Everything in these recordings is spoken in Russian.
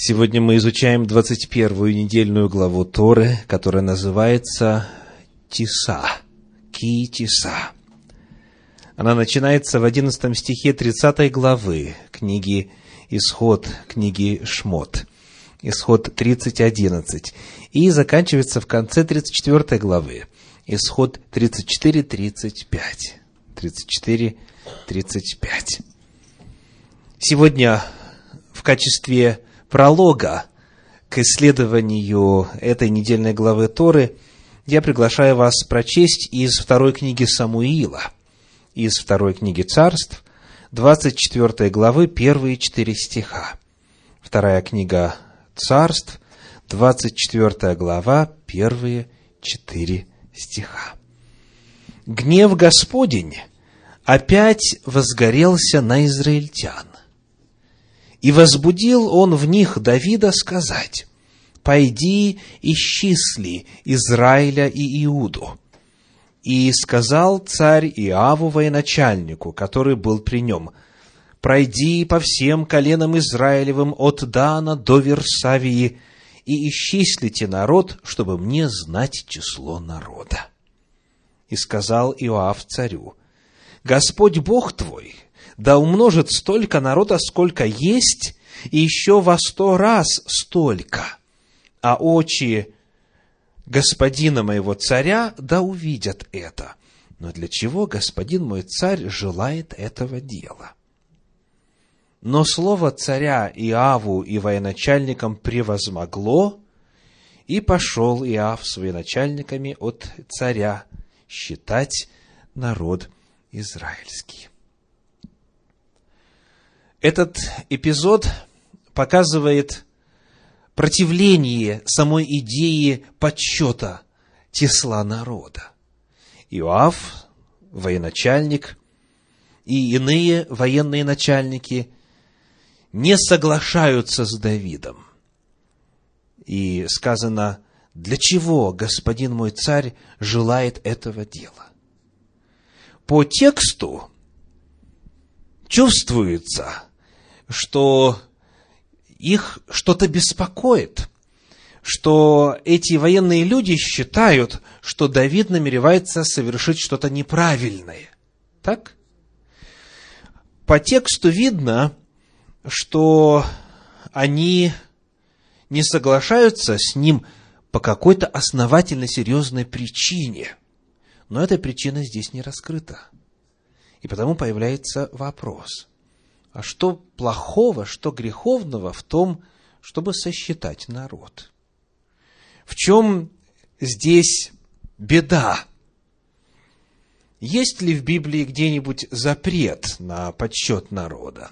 Сегодня мы изучаем 21-ю недельную главу Торы, которая называется Тиса, Ки-Тиса. Она начинается в 11 стихе 30 главы книги Исход, книги Шмот. Исход 30.11. И заканчивается в конце 34 главы. Исход 34.35. 34.35. Сегодня в качестве пролога к исследованию этой недельной главы Торы я приглашаю вас прочесть из второй книги Самуила, из второй книги Царств, 24 главы, первые четыре стиха. Вторая книга Царств, 24 глава, первые четыре стиха. Гнев Господень опять возгорелся на израильтян и возбудил он в них Давида сказать, «Пойди исчисли Израиля и Иуду». И сказал царь Иаву военачальнику, который был при нем, «Пройди по всем коленам Израилевым от Дана до Версавии и исчислите народ, чтобы мне знать число народа». И сказал Иоав царю, «Господь Бог твой, да умножит столько народа, сколько есть, и еще во сто раз столько. А очи господина моего царя да увидят это. Но для чего господин мой царь желает этого дела? Но слово царя Иаву и военачальникам превозмогло, и пошел Иав с военачальниками от царя считать народ израильский. Этот эпизод показывает противление самой идеи подсчета числа народа. Иоав, военачальник, и иные военные начальники не соглашаются с Давидом. И сказано, для чего господин мой царь желает этого дела? По тексту чувствуется, что их что-то беспокоит, что эти военные люди считают, что Давид намеревается совершить что-то неправильное. Так? По тексту видно, что они не соглашаются с ним по какой-то основательно серьезной причине. Но эта причина здесь не раскрыта. И потому появляется вопрос, а что плохого, что греховного в том, чтобы сосчитать народ? В чем здесь беда? Есть ли в Библии где-нибудь запрет на подсчет народа?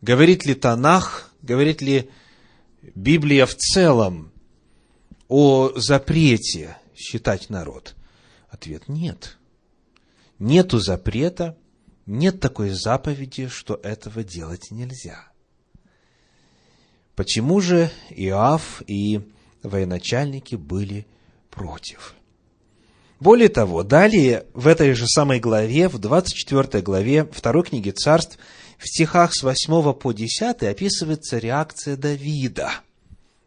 Говорит ли Танах, говорит ли Библия в целом о запрете считать народ? Ответ – нет нету запрета, нет такой заповеди, что этого делать нельзя. Почему же Иоав и военачальники были против? Более того, далее в этой же самой главе, в 24 главе 2 книги царств, в стихах с 8 по 10 описывается реакция Давида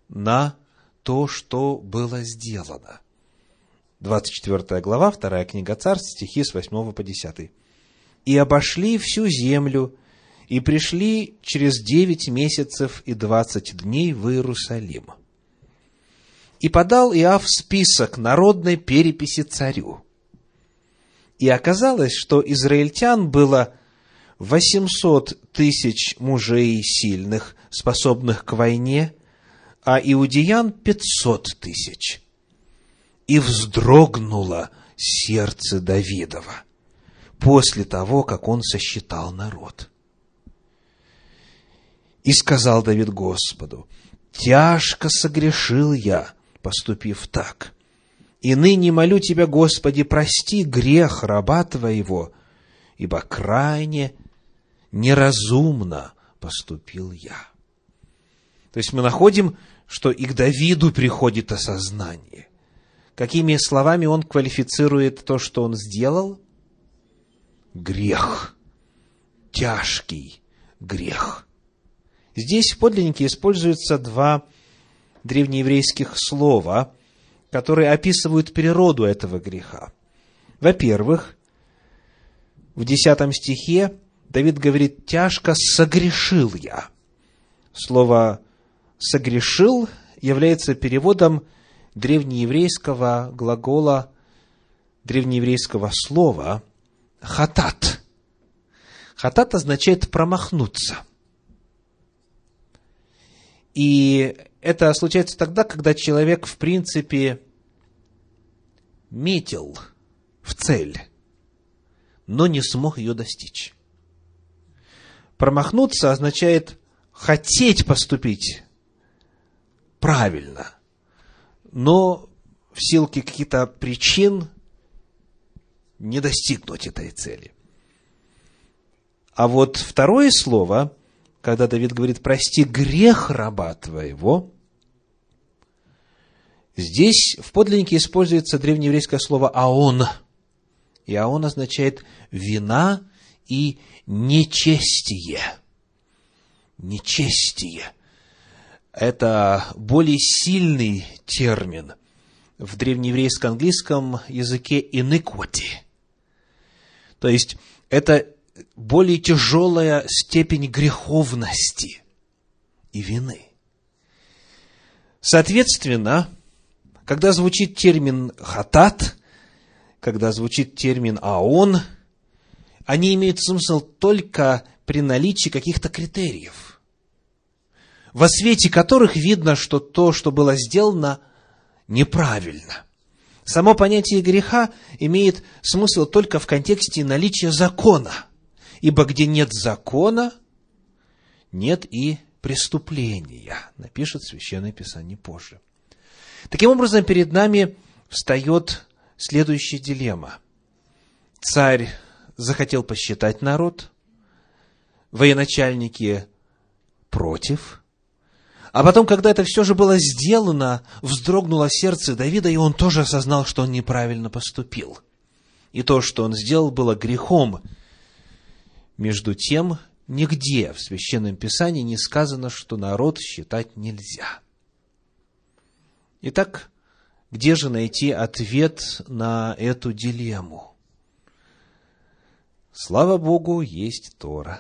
на то, что было сделано. 24 глава, 2 книга Царств, стихи с 8 по 10. «И обошли всю землю, и пришли через девять месяцев и двадцать дней в Иерусалим. И подал Иав список народной переписи царю. И оказалось, что израильтян было восемьсот тысяч мужей сильных, способных к войне, а иудеян пятьсот тысяч – и вздрогнуло сердце Давидова после того, как он сосчитал народ. И сказал Давид Господу, «Тяжко согрешил я, поступив так. И ныне молю Тебя, Господи, прости грех раба Твоего, ибо крайне неразумно поступил я». То есть мы находим, что и к Давиду приходит осознание – Какими словами он квалифицирует то, что он сделал? Грех. Тяжкий грех. Здесь в подлиннике используются два древнееврейских слова, которые описывают природу этого греха. Во-первых, в десятом стихе Давид говорит, тяжко согрешил я. Слово согрешил является переводом древнееврейского глагола, древнееврейского слова хатат. Хатат означает промахнуться. И это случается тогда, когда человек, в принципе, метил в цель, но не смог ее достичь. Промахнуться означает хотеть поступить правильно, но в силу каких-то причин не достигнуть этой цели. А вот второе слово, когда Давид говорит, прости грех раба твоего, здесь в подлиннике используется древнееврейское слово «аон». И «аон» означает «вина» и «нечестие». Нечестие – это более сильный термин в древнееврейско-английском языке iniquity. То есть, это более тяжелая степень греховности и вины. Соответственно, когда звучит термин «хатат», когда звучит термин «аон», они имеют смысл только при наличии каких-то критериев во свете которых видно, что то, что было сделано, неправильно. Само понятие греха имеет смысл только в контексте наличия закона. Ибо где нет закона, нет и преступления, напишет Священное Писание позже. Таким образом, перед нами встает следующая дилемма. Царь захотел посчитать народ, военачальники против, а потом, когда это все же было сделано, вздрогнуло сердце Давида, и он тоже осознал, что он неправильно поступил. И то, что он сделал, было грехом. Между тем, нигде в Священном Писании не сказано, что народ считать нельзя. Итак, где же найти ответ на эту дилемму? Слава Богу, есть Тора.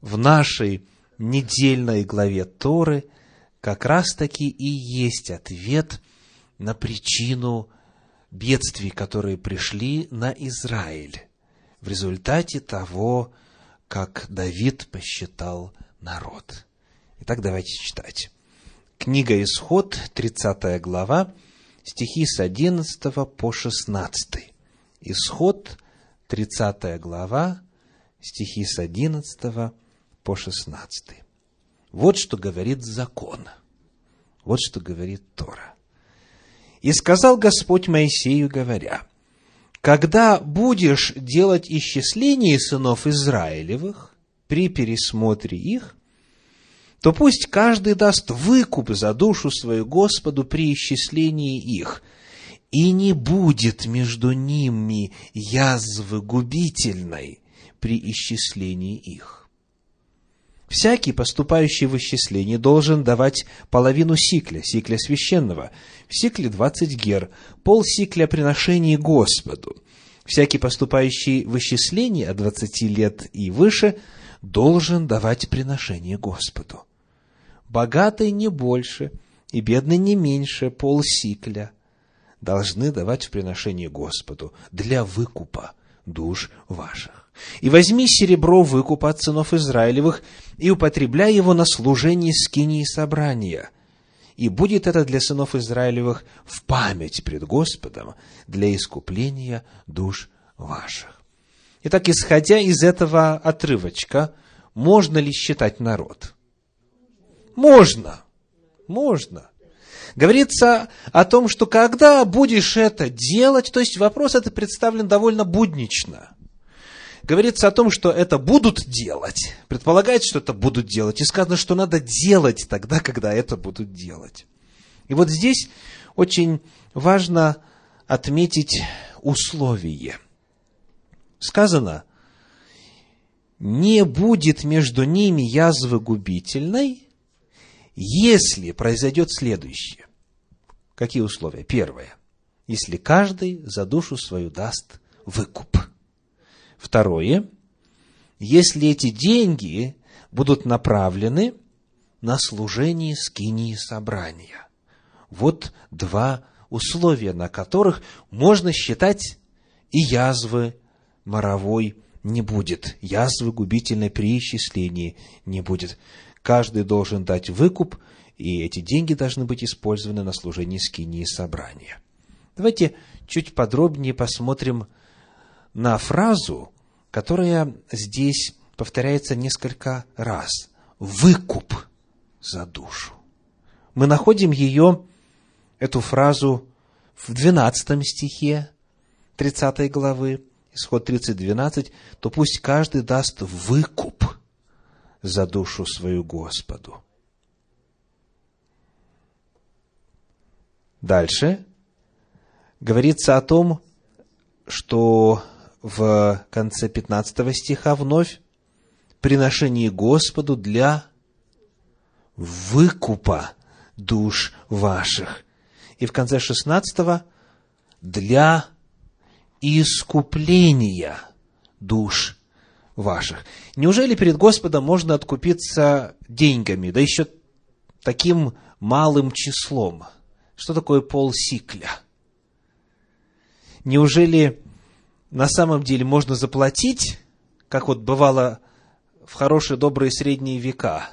В нашей недельной главе Торы как раз-таки и есть ответ на причину бедствий, которые пришли на Израиль в результате того, как Давид посчитал народ. Итак, давайте читать. Книга Исход, 30 глава, стихи с 11 по 16. Исход, 30 глава, стихи с 11 по 16. Вот что говорит закон. Вот что говорит Тора. «И сказал Господь Моисею, говоря, когда будешь делать исчисление сынов Израилевых при пересмотре их, то пусть каждый даст выкуп за душу свою Господу при исчислении их, и не будет между ними язвы губительной при исчислении их. Всякий, поступающий в исчисление, должен давать половину сикля, сикля священного, в сикле 20 гер, пол сикля приношений Господу. Всякий, поступающий в исчисление от 20 лет и выше, должен давать приношение Господу. Богатый не больше и бедный не меньше пол сикля должны давать в приношение Господу для выкупа душ ваших. И возьми серебро выкупа от сынов Израилевых, и употребляй его на служение скинии собрания. И будет это для сынов Израилевых в память пред Господом для искупления душ ваших. Итак, исходя из этого отрывочка, можно ли считать народ? Можно. Можно. Говорится о том, что когда будешь это делать, то есть вопрос это представлен довольно буднично – говорится о том, что это будут делать. Предполагается, что это будут делать. И сказано, что надо делать тогда, когда это будут делать. И вот здесь очень важно отметить условие. Сказано, не будет между ними язвы губительной, если произойдет следующее. Какие условия? Первое. Если каждый за душу свою даст выкуп. Второе. Если эти деньги будут направлены на служение скинии собрания. Вот два условия, на которых можно считать и язвы моровой не будет, язвы губительной при исчислении не будет. Каждый должен дать выкуп, и эти деньги должны быть использованы на служение скинии собрания. Давайте чуть подробнее посмотрим на фразу, которая здесь повторяется несколько раз. Выкуп за душу. Мы находим ее, эту фразу, в 12 стихе 30 главы, исход 30, 12, то пусть каждый даст выкуп за душу свою Господу. Дальше говорится о том, что в конце 15 стиха вновь приношение Господу для выкупа душ ваших. И в конце 16 для искупления душ ваших. Неужели перед Господом можно откупиться деньгами, да еще таким малым числом? Что такое полсикля? Неужели на самом деле можно заплатить, как вот бывало в хорошие добрые средние века?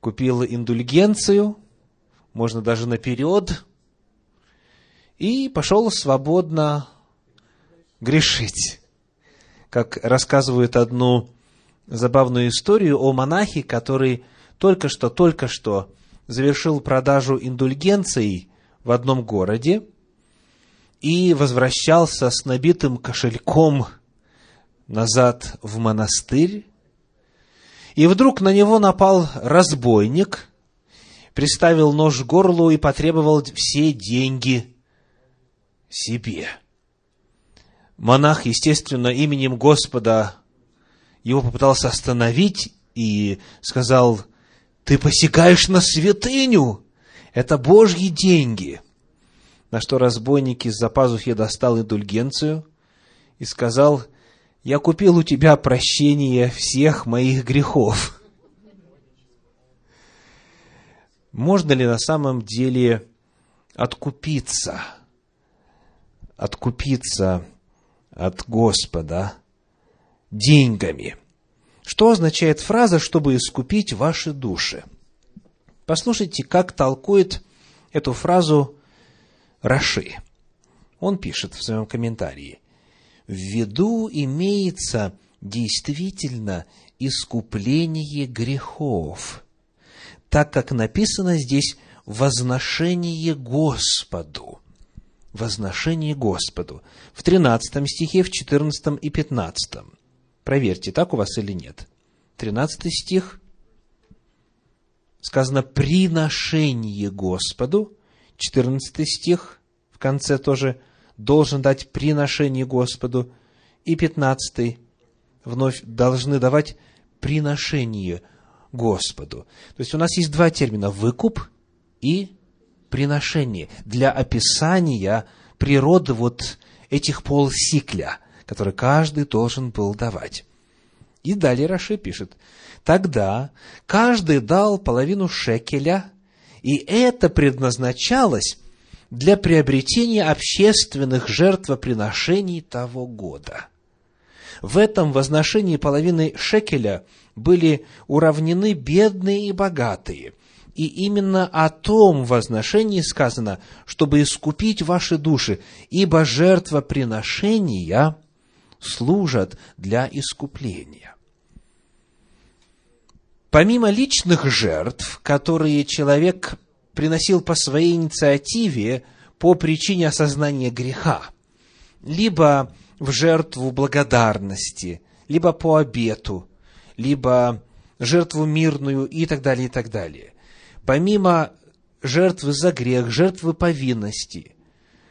Купил индульгенцию, можно даже наперед, и пошел свободно грешить. Как рассказывают одну забавную историю о монахе, который только что, только что завершил продажу индульгенций в одном городе и возвращался с набитым кошельком назад в монастырь. И вдруг на него напал разбойник, приставил нож к горлу и потребовал все деньги себе. Монах, естественно, именем Господа его попытался остановить и сказал, ты посекаешь на святыню, это Божьи деньги. На что разбойник из-за пазухи достал индульгенцию и сказал, я купил у тебя прощение всех моих грехов. Можно ли на самом деле откупиться – откупиться от Господа деньгами. Что означает фраза «чтобы искупить ваши души»? Послушайте, как толкует эту фразу Раши. Он пишет в своем комментарии. В виду имеется действительно искупление грехов, так как написано здесь «возношение Господу» возношение Господу. В 13 стихе, в 14 и 15. Проверьте, так у вас или нет. 13 стих сказано «приношение Господу». 14 стих в конце тоже должен дать приношение Господу. И 15 вновь должны давать приношение Господу. То есть у нас есть два термина – выкуп и приношение, для описания природы вот этих полсикля, которые каждый должен был давать. И далее Раши пишет, тогда каждый дал половину шекеля, и это предназначалось для приобретения общественных жертвоприношений того года. В этом возношении половины шекеля были уравнены бедные и богатые, и именно о том возношении сказано, чтобы искупить ваши души, ибо жертвоприношения служат для искупления. Помимо личных жертв, которые человек приносил по своей инициативе по причине осознания греха, либо в жертву благодарности, либо по обету, либо жертву мирную и так далее, и так далее. Помимо жертвы за грех, жертвы повинности,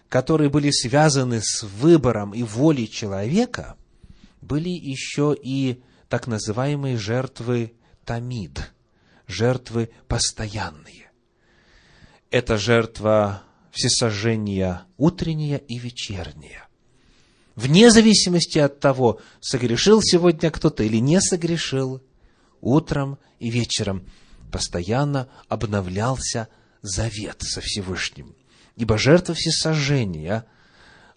которые были связаны с выбором и волей человека, были еще и так называемые жертвы тамид, жертвы постоянные. Это жертва всесожжения утренняя и вечерняя. Вне зависимости от того, согрешил сегодня кто-то или не согрешил, утром и вечером постоянно обновлялся завет со Всевышним. Ибо жертва всесожжения,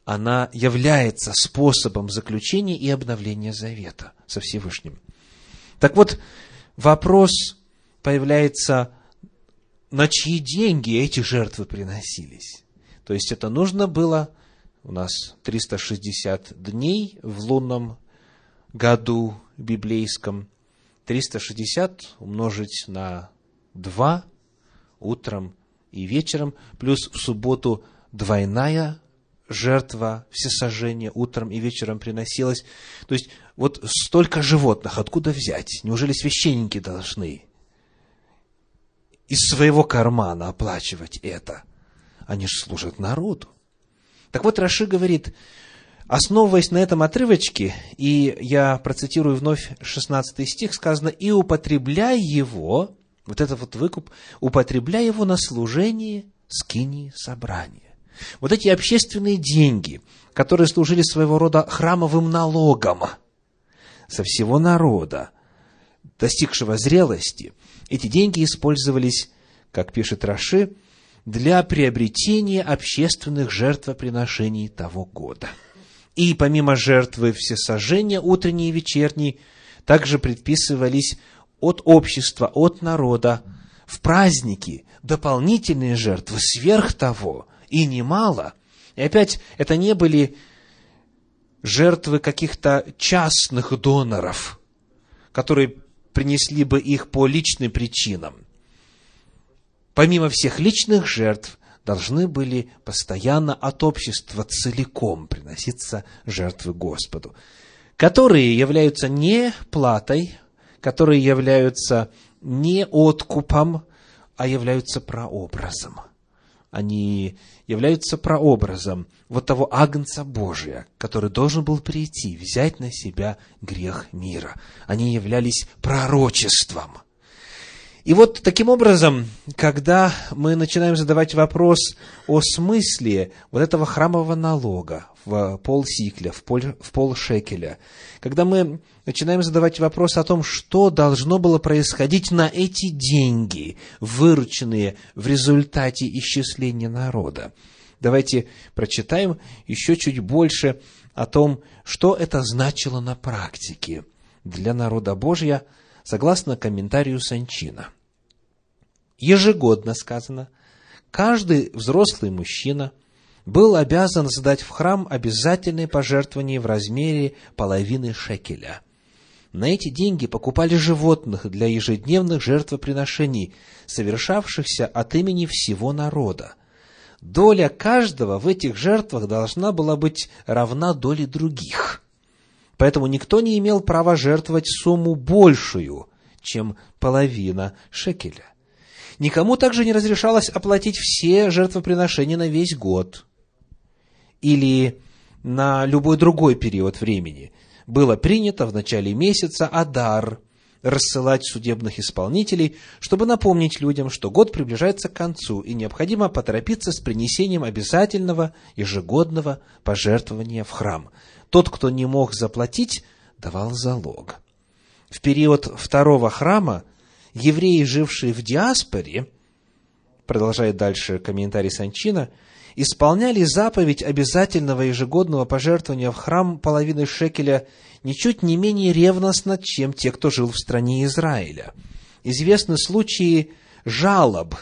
она является способом заключения и обновления завета со Всевышним. Так вот, вопрос появляется, на чьи деньги эти жертвы приносились. То есть это нужно было, у нас 360 дней в лунном году библейском, 360 умножить на 2 утром и вечером, плюс в субботу двойная жертва всесожжения утром и вечером приносилась. То есть, вот столько животных, откуда взять? Неужели священники должны из своего кармана оплачивать это? Они же служат народу. Так вот, Раши говорит, основываясь на этом отрывочке, и я процитирую вновь 16 стих, сказано, «И употребляй его, вот этот вот выкуп, употребляй его на служение скинии собрания». Вот эти общественные деньги, которые служили своего рода храмовым налогом со всего народа, достигшего зрелости, эти деньги использовались, как пишет Раши, для приобретения общественных жертвоприношений того года. И помимо жертвы всесожжения утренней и вечерней, также предписывались от общества, от народа в праздники дополнительные жертвы сверх того, и немало. И опять, это не были жертвы каких-то частных доноров, которые принесли бы их по личным причинам. Помимо всех личных жертв, должны были постоянно от общества целиком приноситься жертвы Господу, которые являются не платой, которые являются не откупом, а являются прообразом – они являются прообразом вот того Агнца Божия, который должен был прийти, взять на себя грех мира. Они являлись пророчеством. И вот таким образом, когда мы начинаем задавать вопрос о смысле вот этого храмового налога в полсикля, в, пол, в полшекеля, когда мы начинаем задавать вопрос о том, что должно было происходить на эти деньги, вырученные в результате исчисления народа. Давайте прочитаем еще чуть больше о том, что это значило на практике для народа Божья, согласно комментарию Санчина. Ежегодно сказано, каждый взрослый мужчина был обязан сдать в храм обязательные пожертвования в размере половины шекеля – на эти деньги покупали животных для ежедневных жертвоприношений, совершавшихся от имени всего народа. Доля каждого в этих жертвах должна была быть равна доле других. Поэтому никто не имел права жертвовать сумму большую, чем половина шекеля. Никому также не разрешалось оплатить все жертвоприношения на весь год или на любой другой период времени – было принято в начале месяца Адар рассылать судебных исполнителей, чтобы напомнить людям, что год приближается к концу, и необходимо поторопиться с принесением обязательного ежегодного пожертвования в храм. Тот, кто не мог заплатить, давал залог. В период второго храма евреи, жившие в диаспоре, продолжает дальше комментарий Санчина, исполняли заповедь обязательного ежегодного пожертвования в храм половины шекеля ничуть не менее ревностно, чем те, кто жил в стране Израиля. Известны случаи жалоб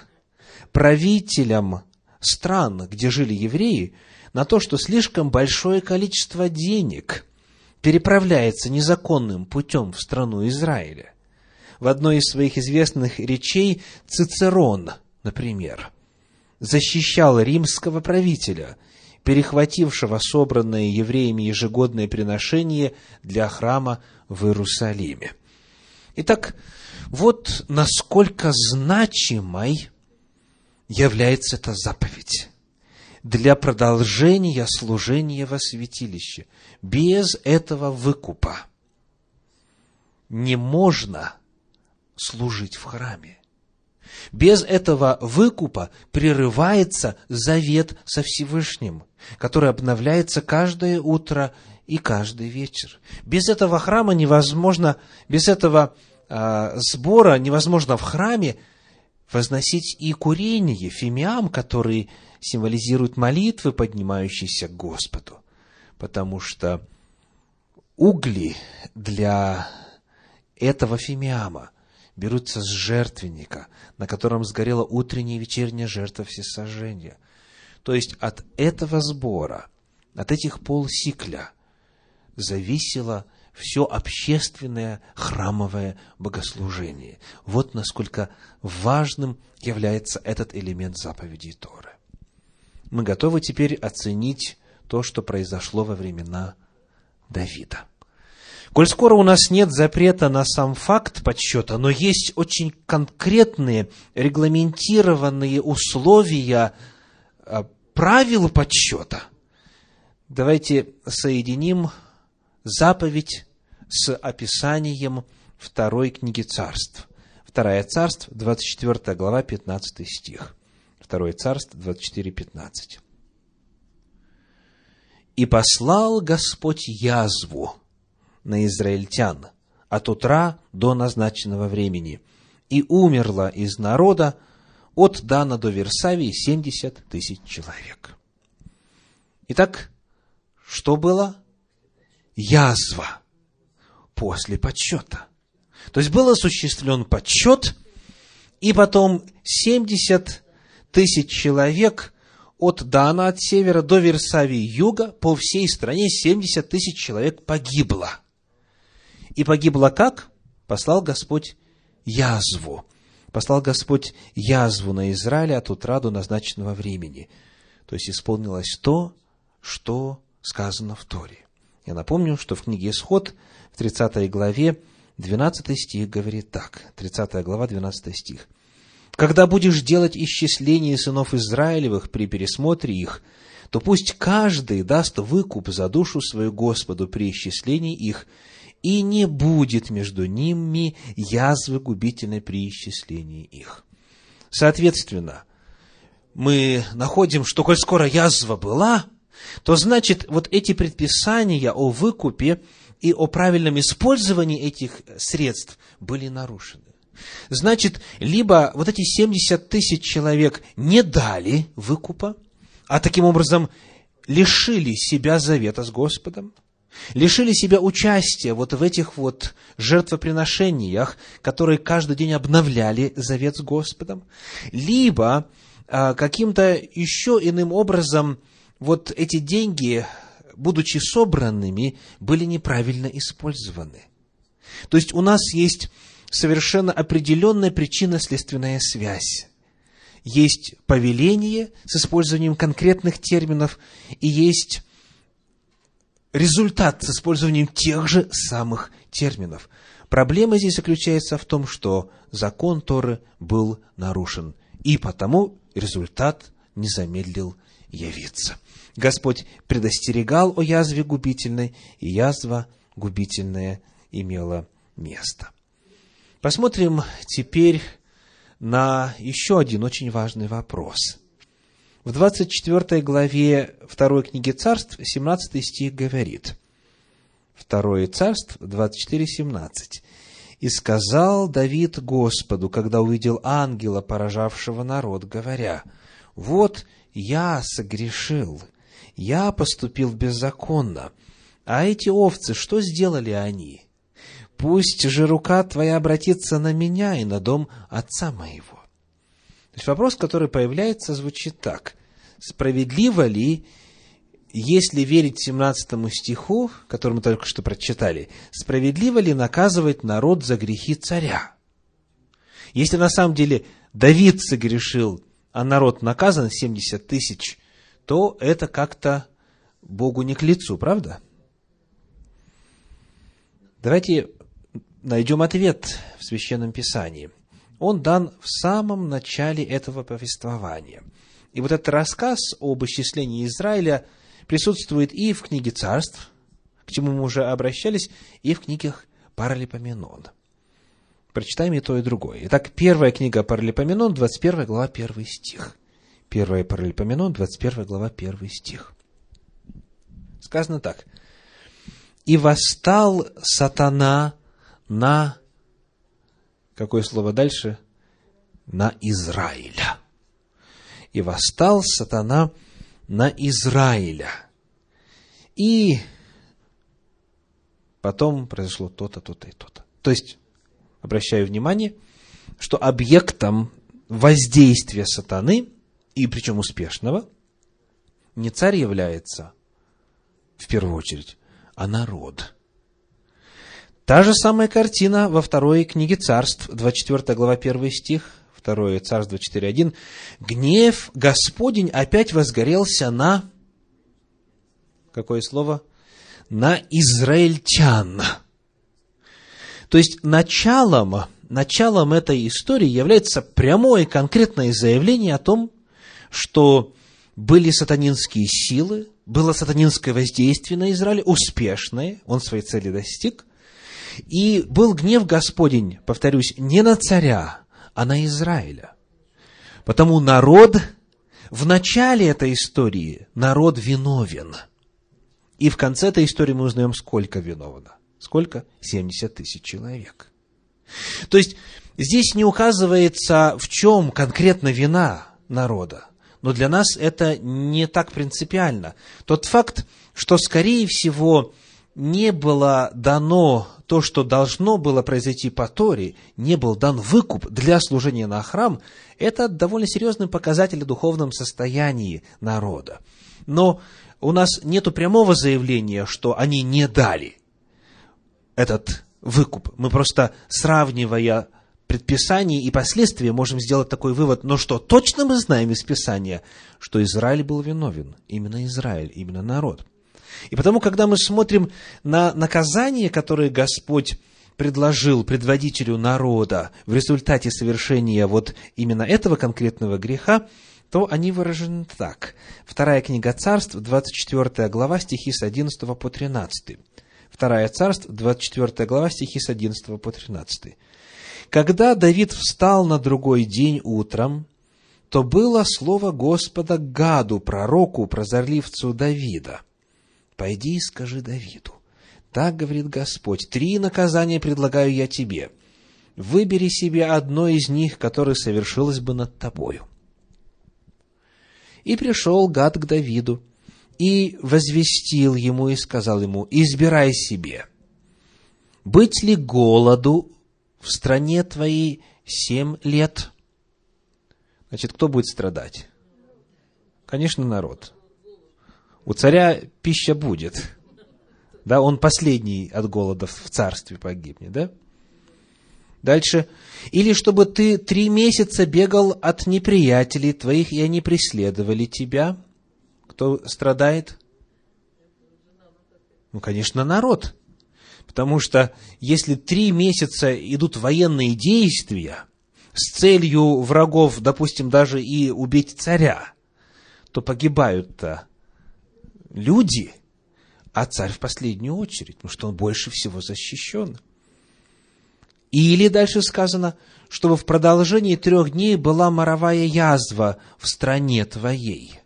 правителям стран, где жили евреи, на то, что слишком большое количество денег переправляется незаконным путем в страну Израиля. В одной из своих известных речей Цицерон, например, защищал римского правителя, перехватившего собранное евреями ежегодное приношение для храма в Иерусалиме. Итак, вот насколько значимой является эта заповедь. Для продолжения служения во святилище. Без этого выкупа не можно служить в храме. Без этого выкупа прерывается завет со Всевышним, который обновляется каждое утро и каждый вечер. Без этого храма невозможно, без этого э, сбора невозможно в храме возносить и курение, фимиам, который символизирует молитвы, поднимающиеся к Господу. Потому что угли для этого фимиама берутся с жертвенника, на котором сгорела утренняя и вечерняя жертва всесожжения. То есть от этого сбора, от этих полсикля зависело все общественное храмовое богослужение. Вот насколько важным является этот элемент заповедей Торы. Мы готовы теперь оценить то, что произошло во времена Давида. Коль скоро у нас нет запрета на сам факт подсчета, но есть очень конкретные, регламентированные условия а, правил подсчета, давайте соединим заповедь с описанием второй книги царств. Вторая царств, 24 глава, 15 стих. Второе царство, 24, 15. «И послал Господь язву на израильтян от утра до назначенного времени, и умерло из народа от Дана до Версавии 70 тысяч человек. Итак, что было? Язва после подсчета. То есть был осуществлен подсчет, и потом 70 тысяч человек от Дана, от севера, до Версавии, юга, по всей стране 70 тысяч человек погибло. И погибло как? Послал Господь язву. Послал Господь язву на Израиле от утра до назначенного времени. То есть исполнилось то, что сказано в Торе. Я напомню, что в книге Исход, в 30 главе, 12 стих говорит так. 30 глава, 12 стих. «Когда будешь делать исчисление сынов Израилевых при пересмотре их, то пусть каждый даст выкуп за душу свою Господу при исчислении их, и не будет между ними язвы губительной при исчислении их. Соответственно, мы находим, что коль скоро язва была, то значит, вот эти предписания о выкупе и о правильном использовании этих средств были нарушены. Значит, либо вот эти 70 тысяч человек не дали выкупа, а таким образом лишили себя завета с Господом, лишили себя участия вот в этих вот жертвоприношениях, которые каждый день обновляли завет с Господом, либо а, каким-то еще иным образом вот эти деньги, будучи собранными, были неправильно использованы. То есть у нас есть совершенно определенная причинно-следственная связь. Есть повеление с использованием конкретных терминов, и есть результат с использованием тех же самых терминов. Проблема здесь заключается в том, что закон Торы был нарушен, и потому результат не замедлил явиться. Господь предостерегал о язве губительной, и язва губительная имела место. Посмотрим теперь на еще один очень важный вопрос. В 24 главе 2 книги царств 17 стих говорит. 2 царств 24, 17. «И сказал Давид Господу, когда увидел ангела, поражавшего народ, говоря, «Вот я согрешил, я поступил беззаконно, а эти овцы, что сделали они? Пусть же рука твоя обратится на меня и на дом отца моего». То есть вопрос, который появляется, звучит так. Справедливо ли, если верить 17 стиху, который мы только что прочитали, справедливо ли наказывать народ за грехи царя? Если на самом деле Давид согрешил, а народ наказан 70 тысяч, то это как-то Богу не к лицу, правда? Давайте найдем ответ в Священном Писании – он дан в самом начале этого повествования. И вот этот рассказ об исчислении Израиля присутствует и в книге царств, к чему мы уже обращались, и в книгах Паралипоменон. Прочитаем и то, и другое. Итак, первая книга Паралипоменон, 21 глава, 1 стих. Первая Паралипоменон, 21 глава, 1 стих. Сказано так. «И восстал сатана на...» Какое слово дальше? На Израиля. «И восстал сатана на Израиля». И потом произошло то-то, то-то и то-то. То есть, обращаю внимание, что объектом воздействия сатаны, и причем успешного, не царь является, в первую очередь, а народ. Та же самая картина во второй книге царств, 24 глава, 1 стих, 2 царство 4.1. Гнев Господень опять возгорелся на... Какое слово? На израильтян. То есть началом, началом этой истории является прямое конкретное заявление о том, что были сатанинские силы, было сатанинское воздействие на Израиль, успешное, он своей цели достиг, и был гнев Господень, повторюсь, не на царя, а на Израиля. Потому народ, в начале этой истории, народ виновен. И в конце этой истории мы узнаем, сколько виновно. Сколько? 70 тысяч человек. То есть, здесь не указывается, в чем конкретно вина народа. Но для нас это не так принципиально. Тот факт, что, скорее всего, не было дано то, что должно было произойти по Торе, не был дан выкуп для служения на храм, это довольно серьезный показатель о духовном состоянии народа. Но у нас нет прямого заявления, что они не дали этот выкуп. Мы просто, сравнивая предписание и последствия, можем сделать такой вывод. Но что точно мы знаем из Писания? Что Израиль был виновен. Именно Израиль, именно народ. И потому, когда мы смотрим на наказание, которое Господь предложил предводителю народа в результате совершения вот именно этого конкретного греха, то они выражены так. Вторая книга царств, 24 глава, стихи с 11 по 13. Вторая царств, 24 глава, стихи с 11 по 13. «Когда Давид встал на другой день утром, то было слово Господа Гаду, пророку, прозорливцу Давида – пойди и скажи Давиду. Так говорит Господь, три наказания предлагаю я тебе. Выбери себе одно из них, которое совершилось бы над тобою. И пришел Гад к Давиду, и возвестил ему и сказал ему, избирай себе, быть ли голоду в стране твоей семь лет? Значит, кто будет страдать? Конечно, народ. У царя пища будет. Да, он последний от голода в царстве погибнет, да? Дальше. Или чтобы ты три месяца бегал от неприятелей твоих, и они преследовали тебя. Кто страдает? Ну, конечно, народ. Потому что если три месяца идут военные действия с целью врагов, допустим, даже и убить царя, то погибают-то люди, а царь в последнюю очередь, потому что он больше всего защищен. Или дальше сказано, чтобы в продолжении трех дней была моровая язва в стране твоей.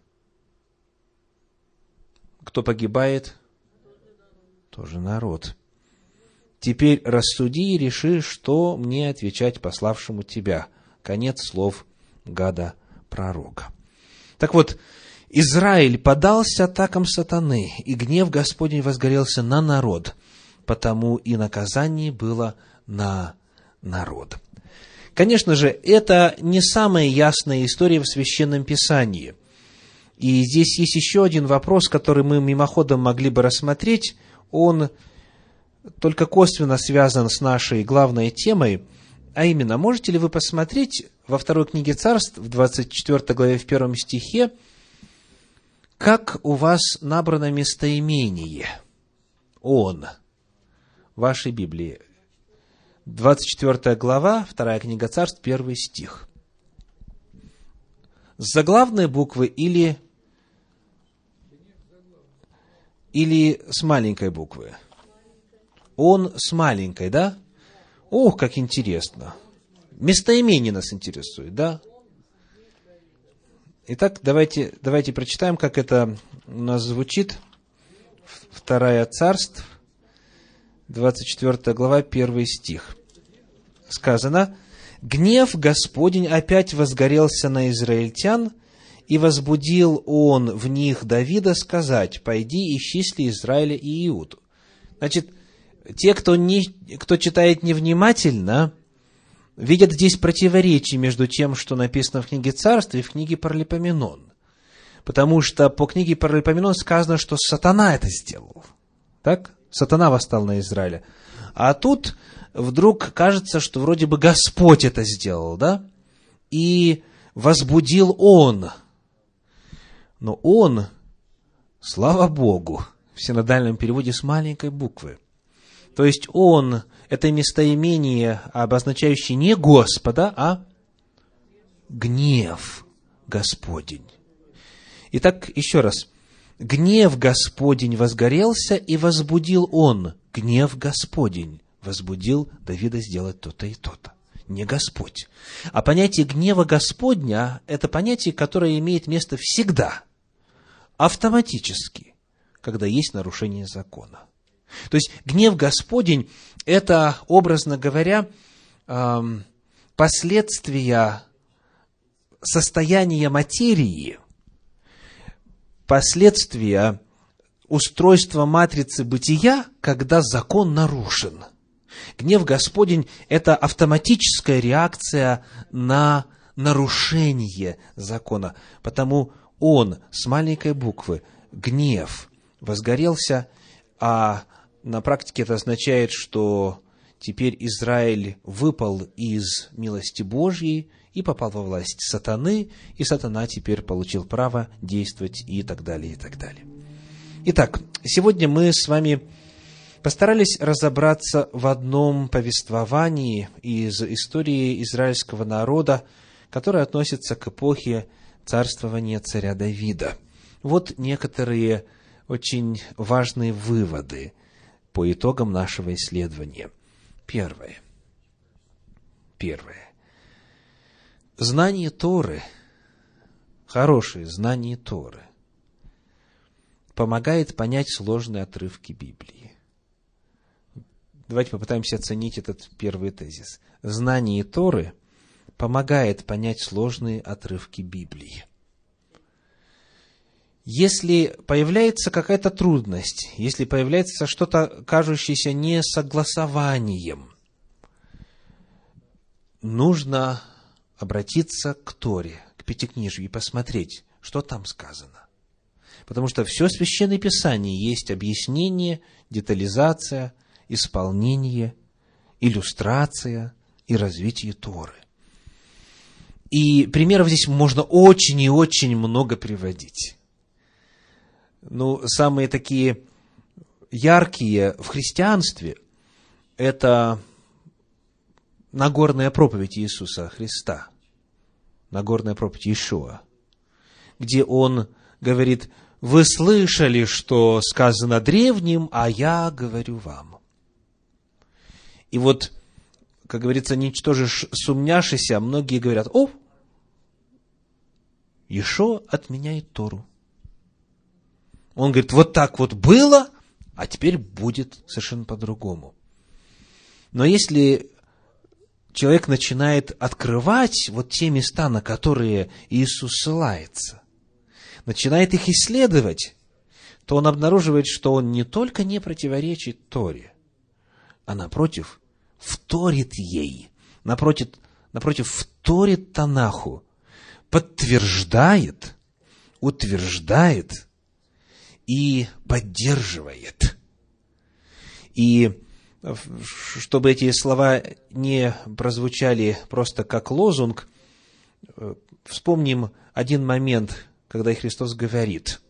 Кто погибает? Тоже народ. Теперь рассуди и реши, что мне отвечать пославшему тебя. Конец слов гада пророка. Так вот, Израиль подался атакам сатаны, и гнев Господень возгорелся на народ, потому и наказание было на народ. Конечно же, это не самая ясная история в Священном Писании. И здесь есть еще один вопрос, который мы мимоходом могли бы рассмотреть. Он только косвенно связан с нашей главной темой, а именно, можете ли вы посмотреть во второй книге царств, в 24 главе, в первом стихе, как у вас набрано местоимение «он» в вашей Библии? 24 глава, вторая книга царств, первый стих. с заглавной буквы или, или с маленькой буквы? Он с маленькой, да? Ох, как интересно. Местоимение нас интересует, да? Итак, давайте, давайте прочитаем, как это у нас звучит. Вторая царств, 24 глава, 1 стих. Сказано, «Гнев Господень опять возгорелся на израильтян, и возбудил он в них Давида сказать, «Пойди, исчисли Израиля и Иуду». Значит, те, кто, не, кто читает невнимательно, видят здесь противоречие между тем, что написано в книге Царства и в книге Паралипоменон. Потому что по книге Паралипоменон сказано, что сатана это сделал. Так? Сатана восстал на Израиля. А тут вдруг кажется, что вроде бы Господь это сделал, да? И возбудил Он. Но Он, слава Богу, в синодальном переводе с маленькой буквы. То есть Он – это местоимение, обозначающее не Господа, а гнев Господень. Итак, еще раз. Гнев Господень возгорелся, и возбудил Он, гнев Господень, возбудил Давида сделать то-то и то-то. Не Господь. А понятие гнева Господня – это понятие, которое имеет место всегда, автоматически, когда есть нарушение закона. То есть гнев Господень – это, образно говоря, последствия состояния материи, последствия устройства матрицы бытия, когда закон нарушен. Гнев Господень – это автоматическая реакция на нарушение закона, потому он с маленькой буквы, гнев, возгорелся, а на практике это означает, что теперь Израиль выпал из милости Божьей и попал во власть сатаны, и сатана теперь получил право действовать и так далее, и так далее. Итак, сегодня мы с вами постарались разобраться в одном повествовании из истории израильского народа, которое относится к эпохе царствования царя Давида. Вот некоторые очень важные выводы по итогам нашего исследования. Первое. Первое. Знание Торы, хорошее знание Торы, помогает понять сложные отрывки Библии. Давайте попытаемся оценить этот первый тезис. Знание Торы помогает понять сложные отрывки Библии. Если появляется какая-то трудность, если появляется что-то, кажущееся несогласованием, нужно обратиться к Торе, к Пятикнижию и посмотреть, что там сказано. Потому что все Священное Писание есть объяснение, детализация, исполнение, иллюстрация и развитие Торы. И примеров здесь можно очень и очень много приводить ну, самые такие яркие в христианстве – это Нагорная проповедь Иисуса Христа, Нагорная проповедь Иешуа, где Он говорит, вы слышали, что сказано древним, а я говорю вам. И вот, как говорится, ничтожишь сумняшися, многие говорят, о, Ешо отменяет Тору. Он говорит, вот так вот было, а теперь будет совершенно по-другому. Но если человек начинает открывать вот те места, на которые Иисус ссылается, начинает их исследовать, то он обнаруживает, что он не только не противоречит Торе, а напротив, вторит ей, напротив, напротив вторит Танаху, подтверждает, утверждает и поддерживает. И чтобы эти слова не прозвучали просто как лозунг, вспомним один момент, когда Христос говорит,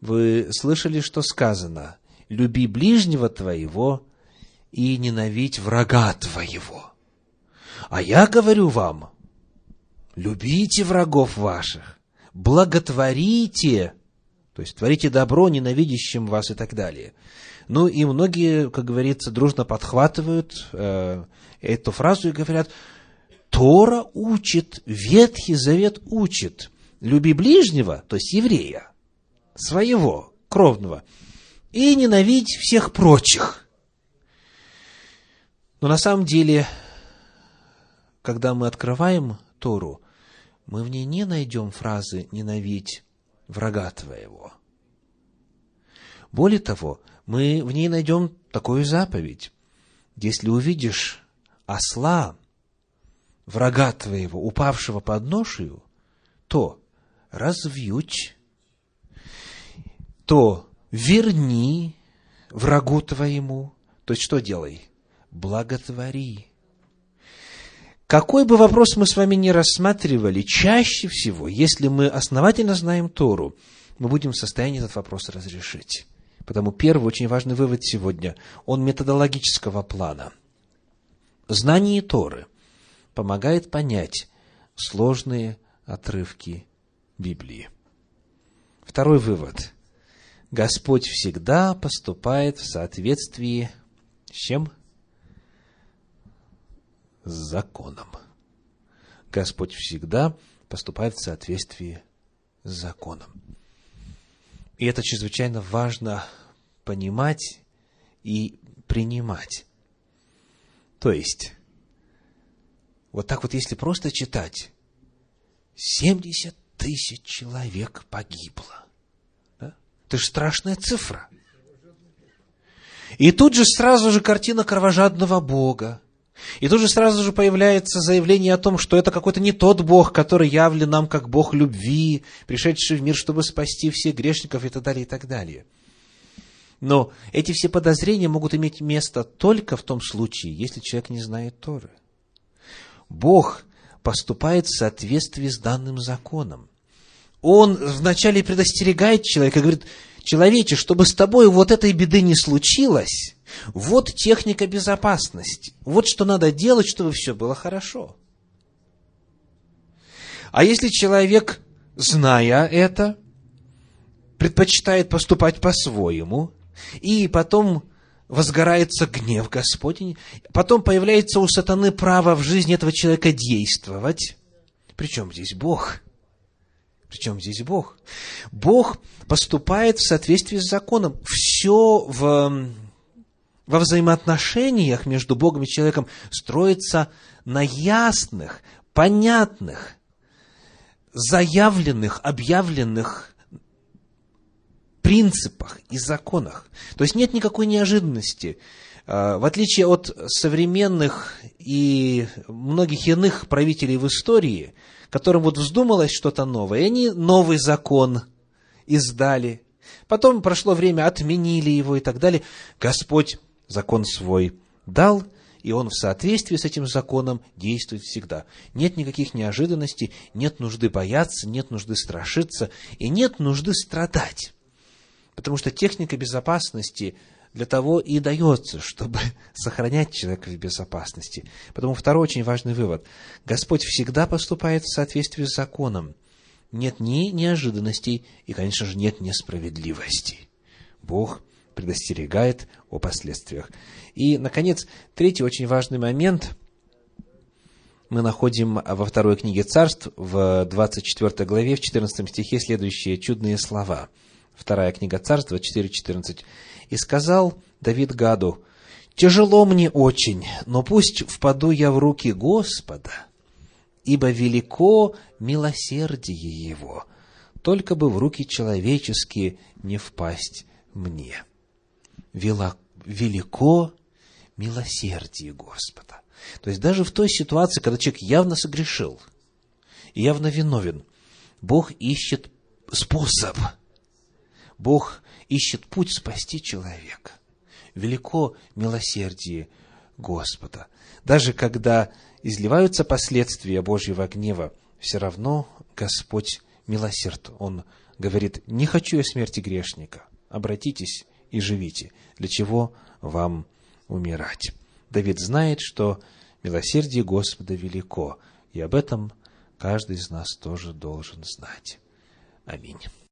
вы слышали, что сказано, люби ближнего твоего и ненавидь врага твоего. А я говорю вам, любите врагов ваших, благотворите, то есть творите добро ненавидящим вас и так далее. Ну и многие, как говорится, дружно подхватывают э, эту фразу и говорят, Тора учит, Ветхий Завет учит, люби ближнего, то есть еврея, своего, кровного, и ненавидь всех прочих. Но на самом деле, когда мы открываем Тору, мы в ней не найдем фразы «ненавидь врага твоего». Более того, мы в ней найдем такую заповедь. Если увидишь осла, врага твоего, упавшего под ношею, то развьють, то верни врагу твоему. То есть что делай? Благотвори. Какой бы вопрос мы с вами ни рассматривали, чаще всего, если мы основательно знаем Тору, мы будем в состоянии этот вопрос разрешить. Потому первый очень важный вывод сегодня, он методологического плана. Знание Торы помогает понять сложные отрывки Библии. Второй вывод. Господь всегда поступает в соответствии с чем? С законом. Господь всегда поступает в соответствии с законом. И это чрезвычайно важно понимать и принимать. То есть, вот так вот, если просто читать, 70 тысяч человек погибло. Да? Это же страшная цифра. И тут же сразу же картина кровожадного Бога. И тут же сразу же появляется заявление о том, что это какой-то не тот Бог, который явлен нам как Бог любви, пришедший в мир, чтобы спасти всех грешников и так далее, и так далее. Но эти все подозрения могут иметь место только в том случае, если человек не знает Торы. Бог поступает в соответствии с данным законом. Он вначале предостерегает человека, говорит, человече, чтобы с тобой вот этой беды не случилось, вот техника безопасности. Вот что надо делать, чтобы все было хорошо. А если человек, зная это, предпочитает поступать по-своему, и потом возгорается гнев Господень, потом появляется у сатаны право в жизни этого человека действовать. Причем здесь Бог? Причем здесь Бог? Бог поступает в соответствии с законом. Все в во взаимоотношениях между Богом и человеком строится на ясных, понятных, заявленных, объявленных принципах и законах. То есть нет никакой неожиданности. А, в отличие от современных и многих иных правителей в истории, которым вот вздумалось что-то новое, и они новый закон издали, потом прошло время, отменили его и так далее, Господь закон свой дал, и он в соответствии с этим законом действует всегда. Нет никаких неожиданностей, нет нужды бояться, нет нужды страшиться, и нет нужды страдать. Потому что техника безопасности для того и дается, чтобы сохранять человека в безопасности. Потому второй очень важный вывод. Господь всегда поступает в соответствии с законом. Нет ни неожиданностей и, конечно же, нет несправедливости. Бог предостерегает о последствиях. И, наконец, третий очень важный момент мы находим во второй книге царств, в 24 главе, в 14 стихе следующие чудные слова. Вторая книга царств, 4.14. «И сказал Давид Гаду, «Тяжело мне очень, но пусть впаду я в руки Господа, ибо велико милосердие Его, только бы в руки человеческие не впасть мне» велико милосердие Господа. То есть даже в той ситуации, когда человек явно согрешил, явно виновен, Бог ищет способ, Бог ищет путь спасти человека. Велико милосердие Господа. Даже когда изливаются последствия Божьего гнева, все равно Господь милосерд. Он говорит, не хочу я смерти грешника, обратитесь и живите. Для чего вам умирать? Давид знает, что милосердие Господа велико, и об этом каждый из нас тоже должен знать. Аминь.